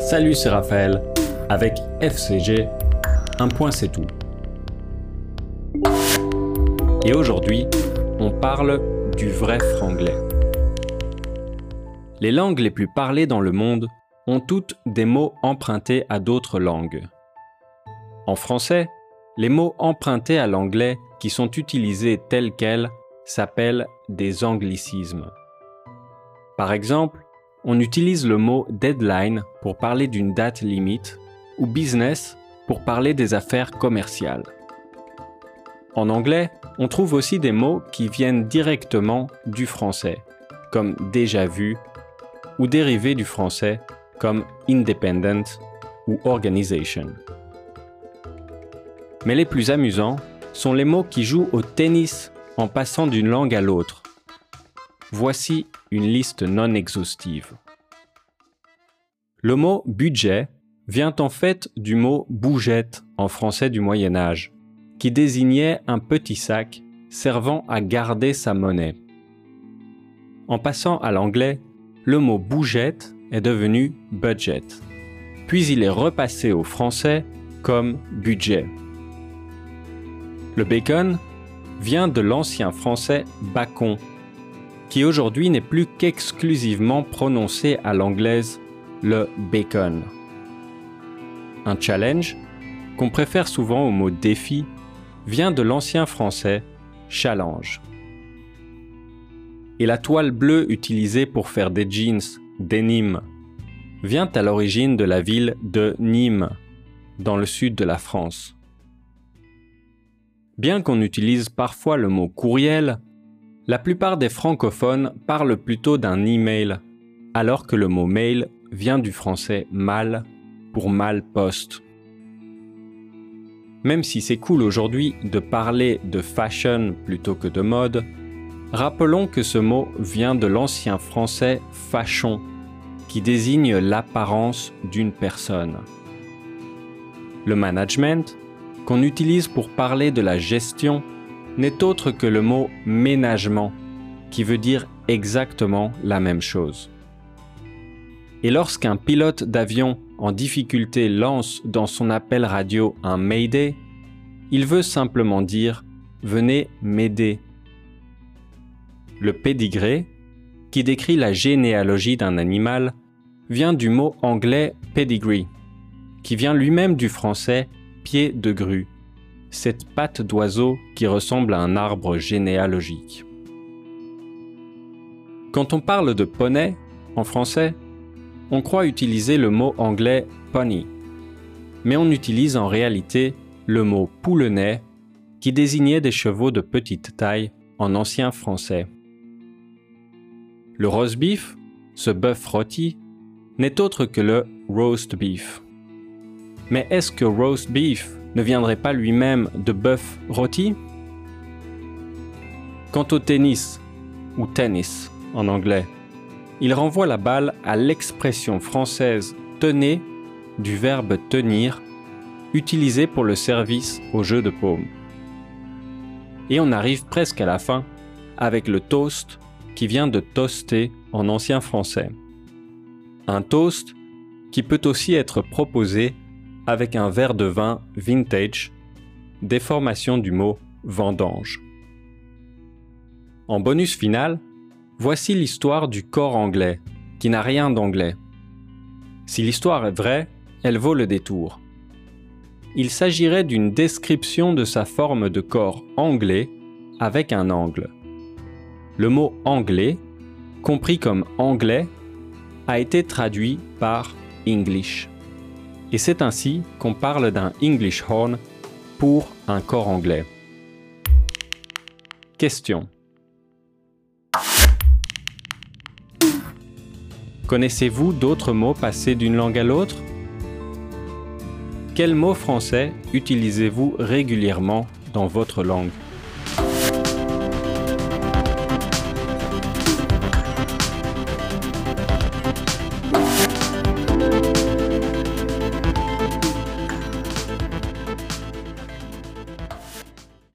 Salut, c'est Raphaël. Avec FCG, un point c'est tout. Et aujourd'hui, on parle du vrai franglais. Les langues les plus parlées dans le monde ont toutes des mots empruntés à d'autres langues. En français, les mots empruntés à l'anglais qui sont utilisés tels quels s'appellent des anglicismes. Par exemple, on utilise le mot deadline pour parler d'une date limite ou business pour parler des affaires commerciales. En anglais, on trouve aussi des mots qui viennent directement du français, comme déjà vu, ou dérivés du français, comme independent ou organization. Mais les plus amusants sont les mots qui jouent au tennis en passant d'une langue à l'autre. Voici une liste non exhaustive. Le mot budget vient en fait du mot bougette en français du Moyen Âge, qui désignait un petit sac servant à garder sa monnaie. En passant à l'anglais, le mot bougette est devenu budget, puis il est repassé au français comme budget. Le bacon vient de l'ancien français bacon, qui aujourd'hui n'est plus qu'exclusivement prononcé à l'anglaise le bacon. Un challenge, qu'on préfère souvent au mot défi, vient de l'ancien français challenge. Et la toile bleue utilisée pour faire des jeans, denim, vient à l'origine de la ville de Nîmes, dans le sud de la France. Bien qu'on utilise parfois le mot courriel, la plupart des francophones parlent plutôt d'un email, alors que le mot mail vient du français mal pour mal poste. Même si c'est cool aujourd'hui de parler de fashion plutôt que de mode, rappelons que ce mot vient de l'ancien français fachon, qui désigne l'apparence d'une personne. Le management, qu'on utilise pour parler de la gestion n'est autre que le mot ménagement, qui veut dire exactement la même chose. Et lorsqu'un pilote d'avion en difficulté lance dans son appel radio un Mayday, il veut simplement dire Venez m'aider. Le pédigré, qui décrit la généalogie d'un animal, vient du mot anglais pedigree, qui vient lui-même du français pied de grue, cette patte d'oiseau qui ressemble à un arbre généalogique. Quand on parle de poney, en français, on croit utiliser le mot anglais pony, mais on utilise en réalité le mot poulenais qui désignait des chevaux de petite taille en ancien français. Le roast beef, ce bœuf rôti, n'est autre que le roast beef. Mais est-ce que roast beef ne viendrait pas lui-même de bœuf rôti? Quant au tennis, ou tennis en anglais, il renvoie la balle à l'expression française tenez du verbe tenir, utilisé pour le service au jeu de paume. Et on arrive presque à la fin avec le toast qui vient de toaster en ancien français. Un toast qui peut aussi être proposé avec un verre de vin vintage, déformation du mot vendange. En bonus final, voici l'histoire du corps anglais, qui n'a rien d'anglais. Si l'histoire est vraie, elle vaut le détour. Il s'agirait d'une description de sa forme de corps anglais avec un angle. Le mot anglais, compris comme anglais, a été traduit par English et c'est ainsi qu'on parle d'un English horn pour un corps anglais. Question. Connaissez-vous d'autres mots passés d'une langue à l'autre? Quels mots français utilisez-vous régulièrement dans votre langue?